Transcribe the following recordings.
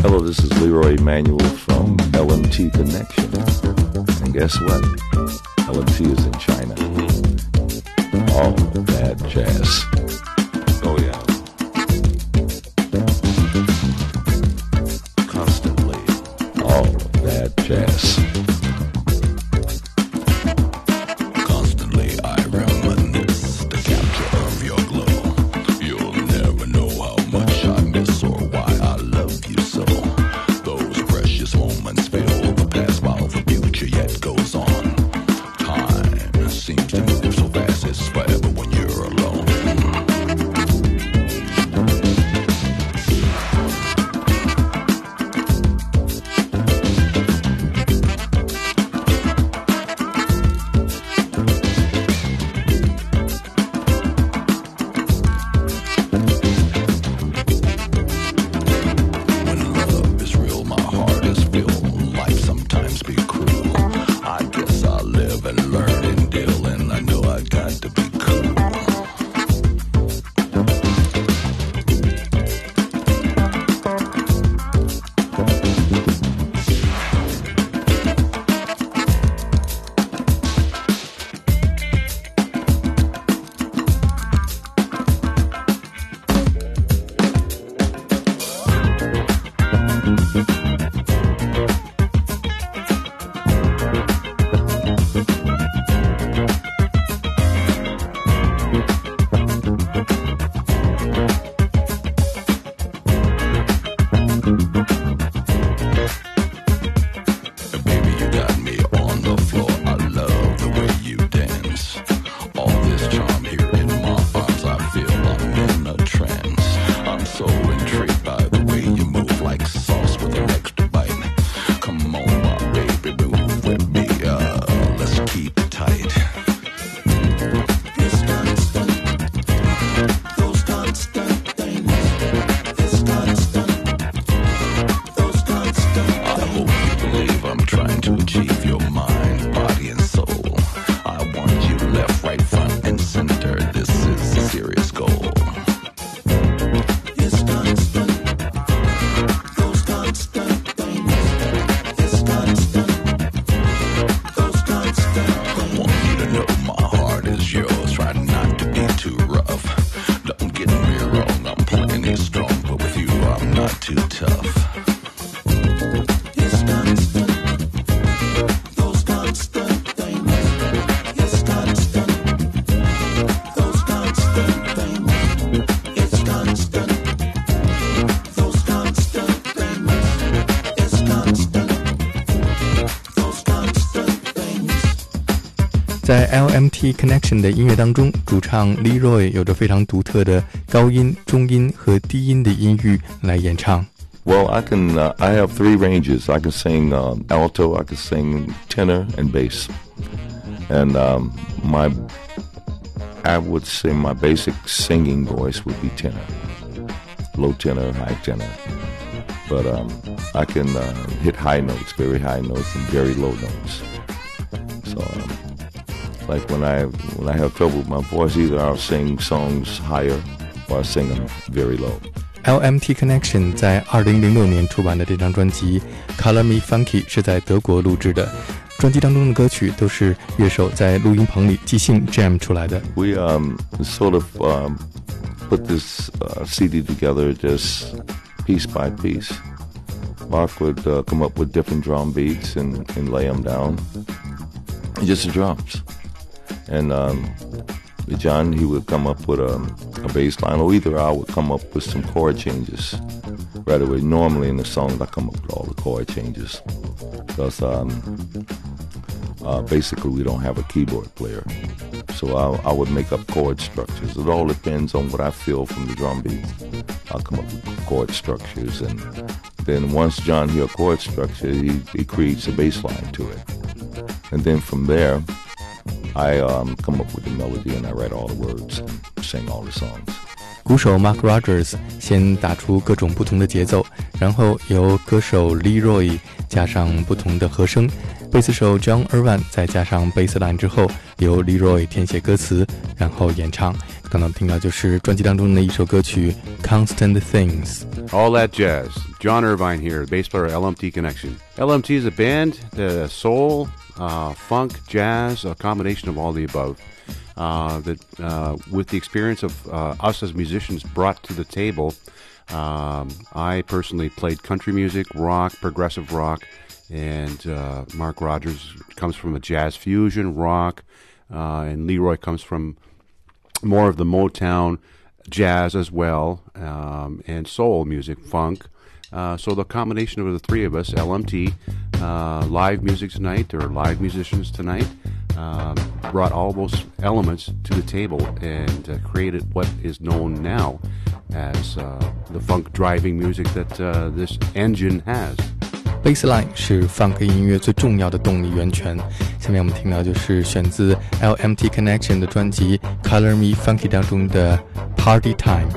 Hello, this is Leroy Emanuel from LMT Connection. And guess what? LMT is in China. All bad jazz. 在 LMT Connection 的音乐当中，主唱 Leroy 有着非常独特的高音、中音和低音的音域来演唱。 Well, I can. Uh, I have three ranges. I can sing um, alto, I can sing tenor, and bass. And um, my, I would say my basic singing voice would be tenor, low tenor, high tenor. But um, I can uh, hit high notes, very high notes, and very low notes. So, um, like when I when I have trouble with my voice, either I'll sing songs higher or I sing them very low. LMT Connection 在2006年出版的这张专辑《Color Me Funky》是在德国录制的，专辑当中的歌曲都是乐手在录音棚里即兴 jam 出来的。 We um, sort of um, put this uh, CD together just piece by piece. Mark would uh, come up with different drum beats and, and lay them down, and just the drums. And um, John, he would come up with a, a bass line, or either I would come up with some chord changes right away. Normally in the songs, I come up with all the chord changes because um, uh, basically we don't have a keyboard player. So I, I would make up chord structures. It all depends on what I feel from the drum beat. I'll come up with chord structures, and then once John hears chord structure, he, he creates a bass line to it. And then from there, I um, come up with the melody and I write all the words sing all the songs. 鼓手 Mark Rogers 先打出各种不同的节奏，然后由歌手 Leroy 加上不同的和声，贝斯手 John Irvine 再加上贝斯 line 之后，由 Leroy 填写歌词，然后演唱。刚刚听到就是专辑当中的一首歌曲《Constant Things》。All that jazz. John Irvine here, bass player LMT Connection. LMT is a band, the soul uh, funk, jazz, a combination of all the above. Uh, that uh, with the experience of uh, us as musicians brought to the table, um, I personally played country music, rock, progressive rock, and uh, Mark Rogers comes from a jazz fusion, rock, uh, and Leroy comes from more of the Motown jazz as well, um, and soul music, funk. Uh, so the combination of the three of us, LMT, uh, live music tonight, or live musicians tonight, um, brought all those elements to the table and uh, created what is known now as uh, the funk driving music that uh, this engine has. Baseline 是 funk 音乐最重要的动力源泉。下面我们听到就是选自 LMT Connection 的专辑《Color Me Funky》当中的 Party Time。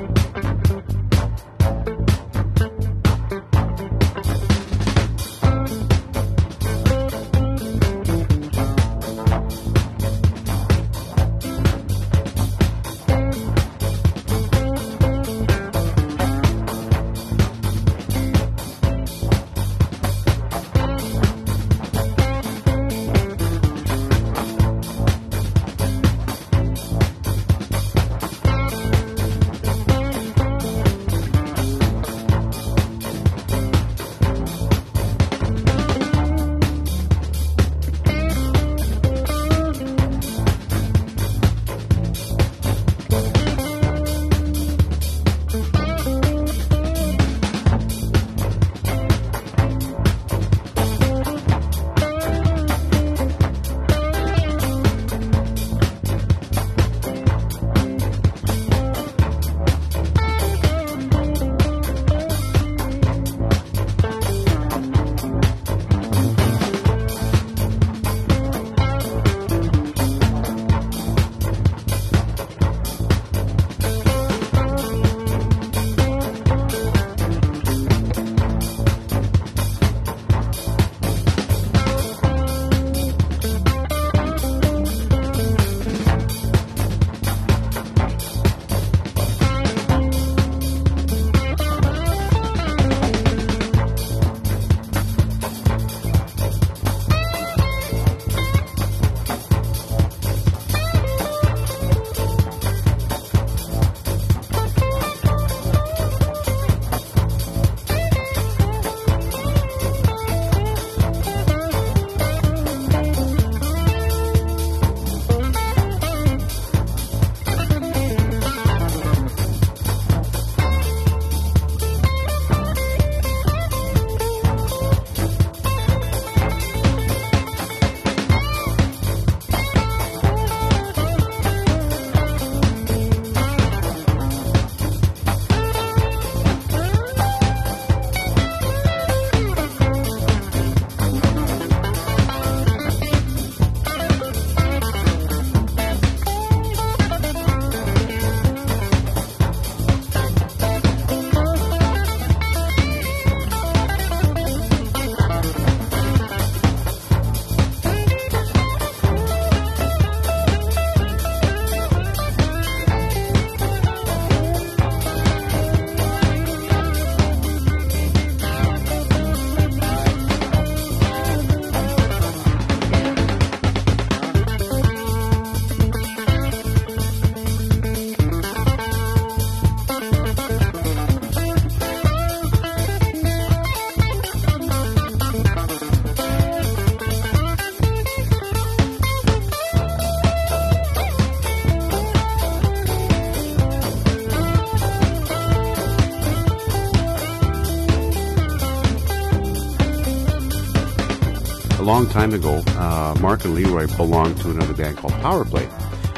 Time ago, uh, Mark and Leroy belonged to another band called Powerplay.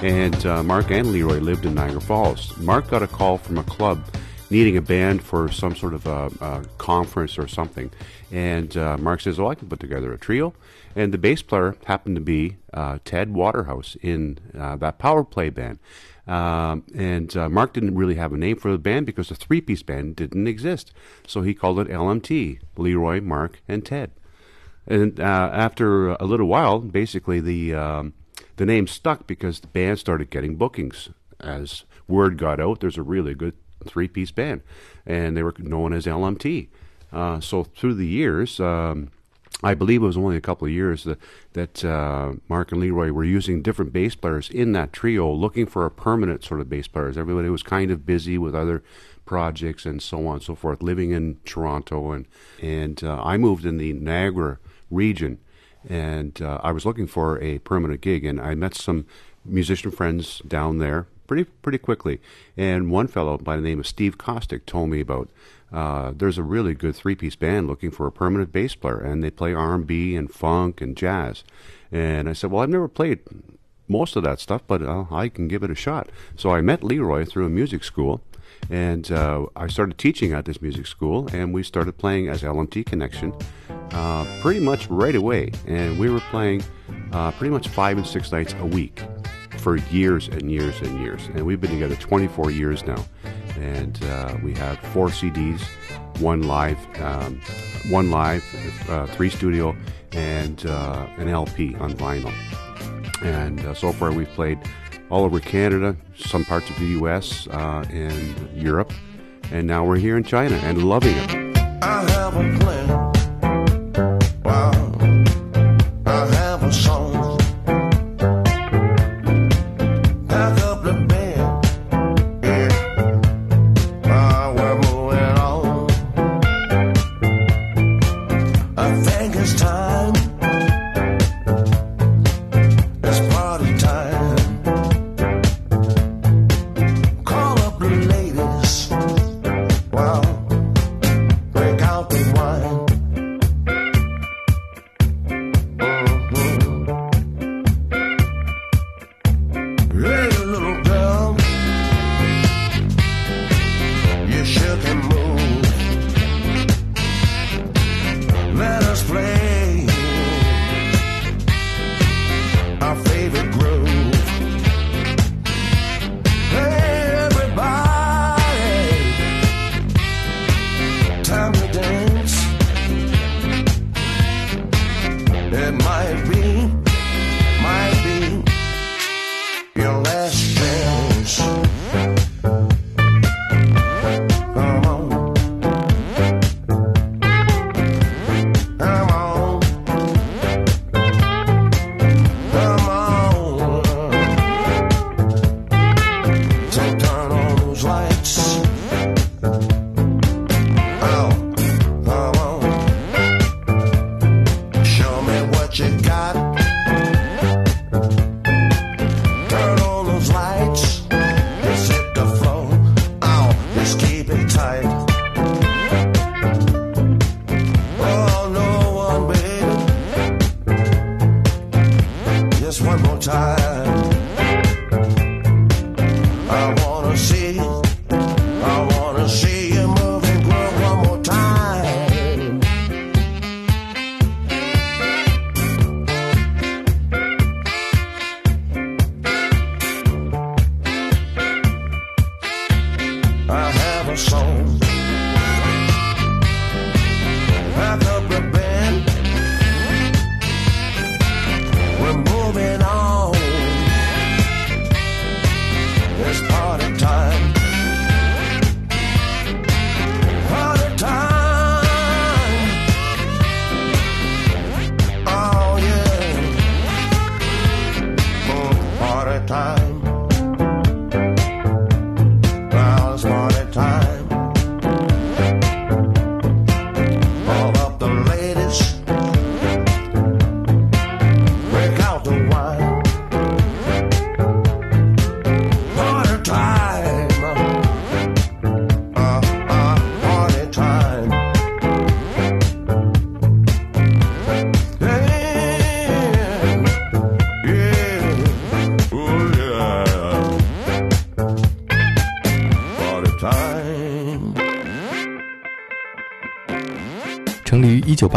And uh, Mark and Leroy lived in Niagara Falls. Mark got a call from a club needing a band for some sort of a, a conference or something. And uh, Mark says, Oh, I can put together a trio. And the bass player happened to be uh, Ted Waterhouse in uh, that Powerplay band. Um, and uh, Mark didn't really have a name for the band because the three piece band didn't exist. So he called it LMT Leroy, Mark, and Ted. And uh, after a little while, basically the um, the name stuck because the band started getting bookings. As word got out, there's a really good three piece band, and they were known as LMT. Uh, so through the years, um, I believe it was only a couple of years that that uh, Mark and Leroy were using different bass players in that trio, looking for a permanent sort of bass players. Everybody was kind of busy with other projects and so on and so forth, living in Toronto, and and uh, I moved in the Niagara region, and uh, I was looking for a permanent gig, and I met some musician friends down there pretty pretty quickly, and one fellow by the name of Steve Kostick told me about. Uh, there's a really good three-piece band looking for a permanent bass player, and they play R&B and funk and jazz. And I said, "Well, I've never played most of that stuff, but uh, I can give it a shot." So I met Leroy through a music school, and uh, I started teaching at this music school, and we started playing as LMT Connection uh, pretty much right away. And we were playing uh, pretty much five and six nights a week for years and years and years. And we've been together 24 years now. And uh, we have four CDs, one live, um, one live, uh, three studio, and uh, an LP on vinyl. And so far, we've played all over Canada, some parts of the U.S. Uh, and Europe, and now we're here in China and loving it.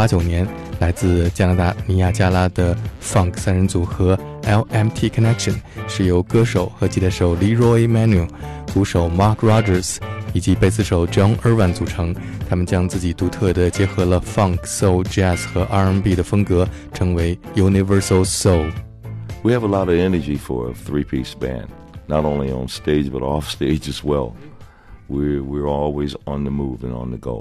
成立于1989年，来自加拿大尼亚加拉的 Funk 三人组合 LMT Connection 是由歌手和吉他手 Leroy Manuel、鼓手 Mark Rogers 以及贝斯手 John Irvin 组成。他们将自己独特的结合了 Funk、Soul、Jazz 和 R&B 的风格，称为 Universal Soul。 We have a lot of energy for a three-piece band, not only on stage but off stage as well. We're we're always on the move and on the go.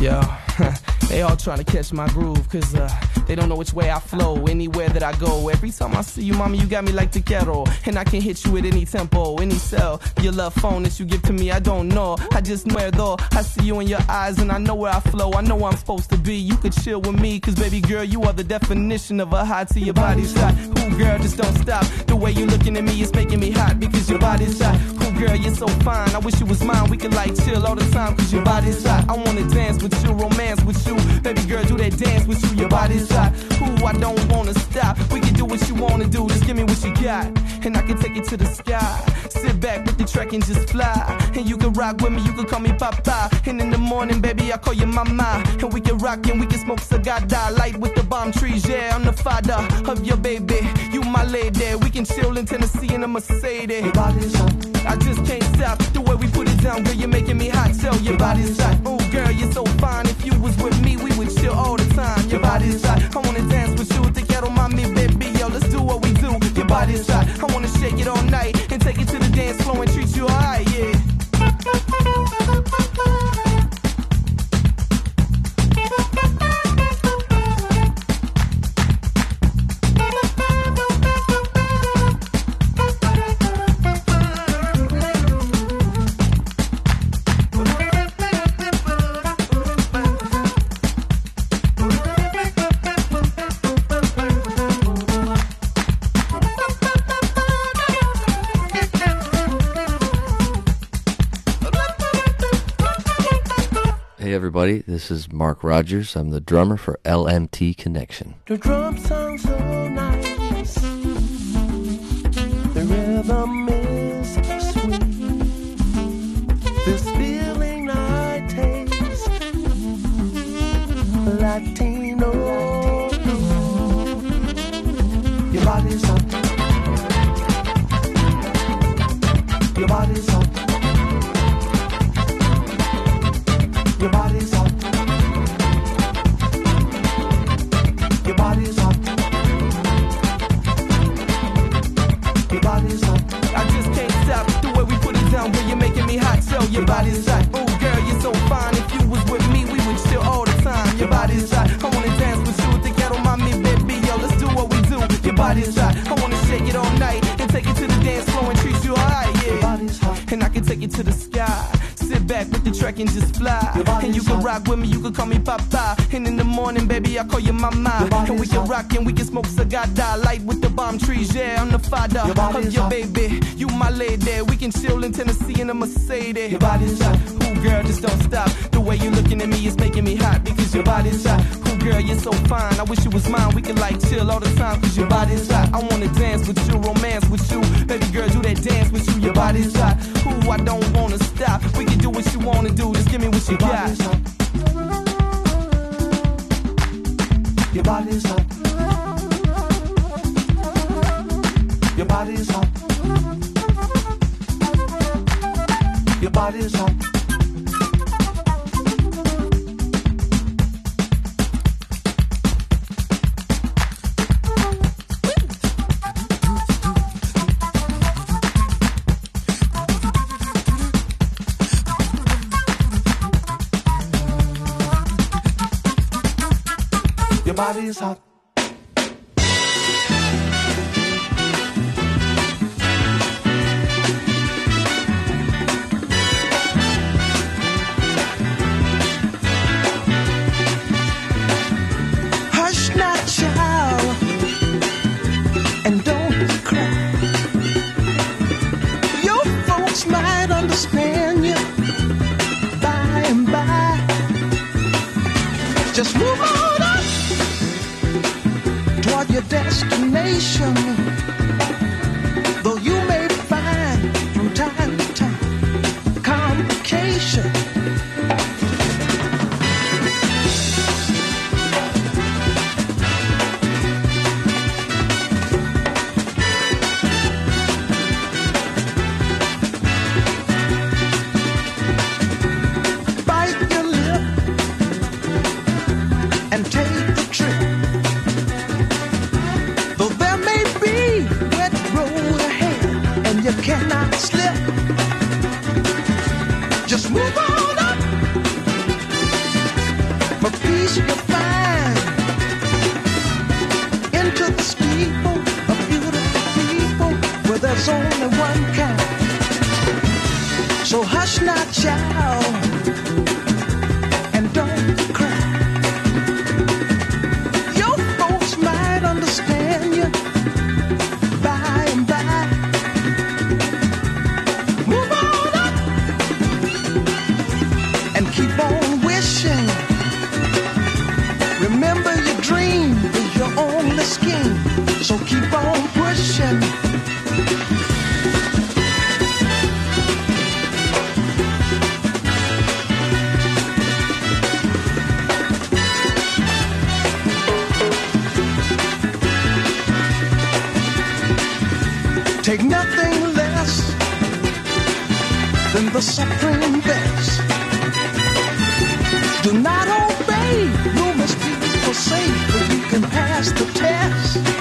Yo, they all trying to catch my groove, cause uh, they don't know which way I flow, anywhere that I go. Every time I see you, mommy, you got me like Tequero. And I can hit you at any tempo, any cell. Your love phone that you give to me, I don't know. I just know though. I see you in your eyes, and I know where I flow. I know where I'm supposed to be. You could chill with me, cause baby girl, you are the definition of a hot to your body's hot. Ooh, girl, just don't stop. The way you looking at me is making me hot, because your body's hot. Girl, you're so fine. I wish you was mine. We could like chill all the time, cause your body's hot. I wanna dance with you, romance with you. Baby girl, do that dance with you, your body's hot. Ooh, I don't wanna stop. We can do what you wanna do, just give me what you got. And I can take it to the sky. Sit back with the track and just fly. And you can rock with me, you can call me Papa. And in the morning, baby, I call you Mama. And we can rock and we can smoke cigar, light with the bomb trees. Yeah, I'm the father of your baby. You my lady. We can chill in Tennessee in a Mercedes. Your body's hot. I just can't stop the way we put it down, girl. You're making me hot. Tell your body's hot. Oh, girl, you're so fine. If you was with me, we would chill all the time. Your body's hot. I wanna dance with you. Te quiero mami, baby. Body's hot. I wanna shake it all night and take it to the dance floor and treat you alright, everybody, this is Mark Rogers. I'm the drummer for LMT Connection. The drum sounds so nice. Your body's hot. Track and just fly. And you can rock with me, you can call me Papa. And in the morning, baby, I call you Mama. And we can rock and we can smoke cigar, die light with the bomb trees. Yeah, I'm the father Your of your baby. You my lady. We can chill in Tennessee in a Mercedes. Your body's hot. Ooh, girl, just don't stop. The way you looking at me is making me hot because your body's hot. Ooh, girl, you're so fine. I wish you was mine. We can like chill all the time because your body's hot. I wanna dance with you, with you. Your body's hot. Ooh, I don't wanna stop. We can do what you wanna do. Just give me what you Your got. Your body's hot. Your body's hot. Your body's hot. Take nothing less than the supreme best. Do not obey, rumors people say, but you can pass the test.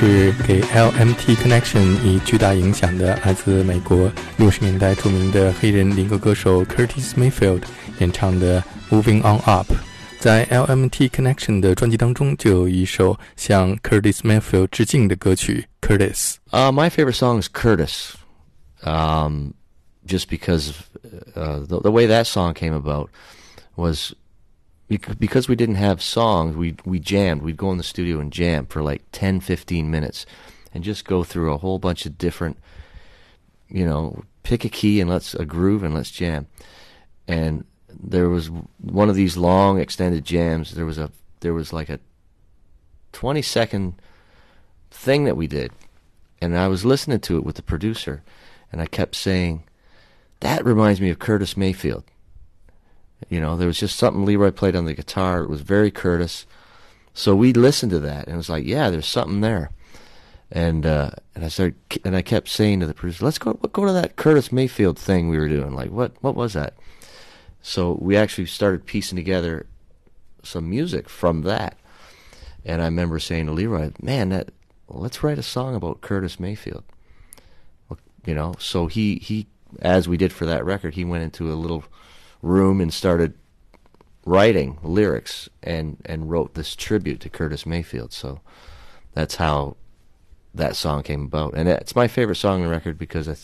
是给 LMT Connection 以巨大影响的来自美国六十年代着名的黑人灵歌歌手 Curtis Mayfield 演唱的 Moving On Up。在 LMT Connection 的专辑当中，就有一首向 Curtis Mayfield 致敬的歌曲 Curtis。 Uh, my favorite song is Curtis, um, just because of, uh, the, the way that song came about was bec- because we didn't have songs. We we jammed. We'd go in the studio and jam for like 10, 15 minutes, and just go through a whole bunch of different, you know, pick a key and let's a groove and let's jam. And there was one of these long extended jams. There was a there was like a twenty second thing that we did and I was listening to it with the producer, and I kept saying, "That reminds me of Curtis Mayfield." You know, there was just something Leroy played on the guitar. It was very Curtis. So we listened to that, and it was like, "Yeah, there's something there." And uh, and I started, and I kept saying to the producer, "Let's go, go to that Curtis Mayfield thing we were doing. Like, what what was that?" So we actually started piecing together some music from that. And I remember saying to Leroy, "Man, that let's write a song about Curtis Mayfield." You know, so he he as we did for that record, he went into a little room and started writing lyrics and and wrote this tribute to Curtis Mayfield. So that's how that song came about, and it's my favorite song on the record because I,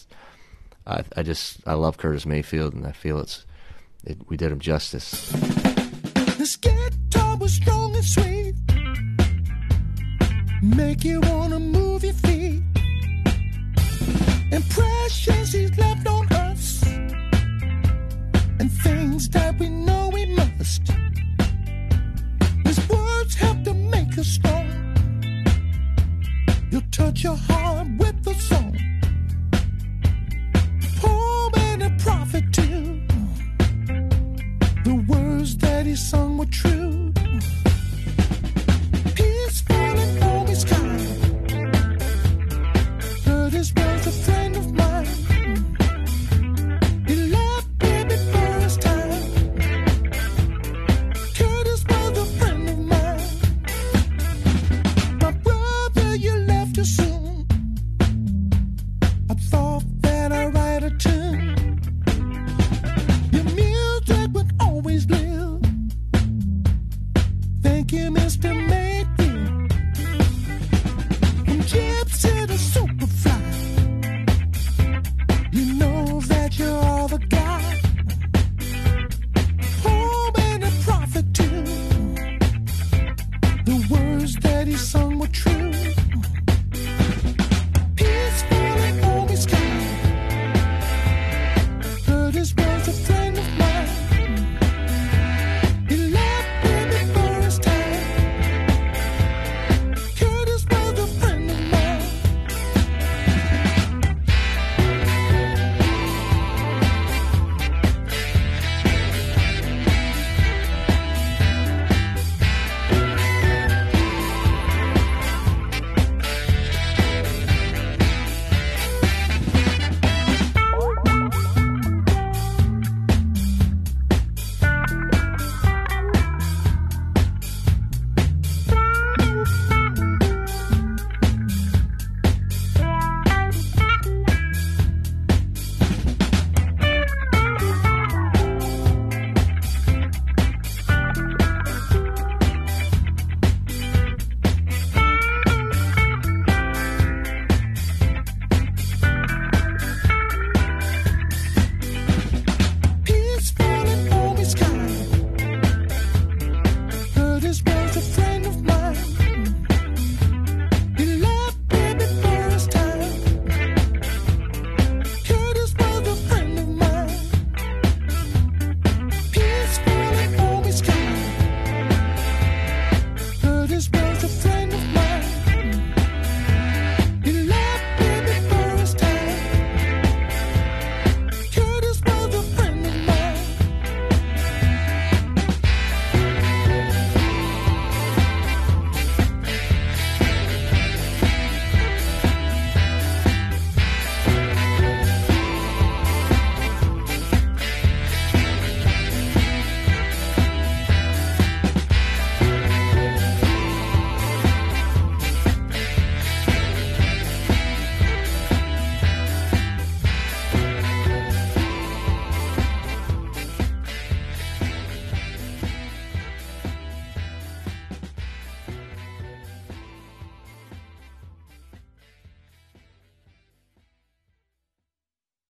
I, I just I love Curtis Mayfield, and I feel it's it, we did him justice. This guitar was strong and sweet, make you wanna move your feet. Impressions he's left things that we know we must. These words help to make us strong. You touch your heart.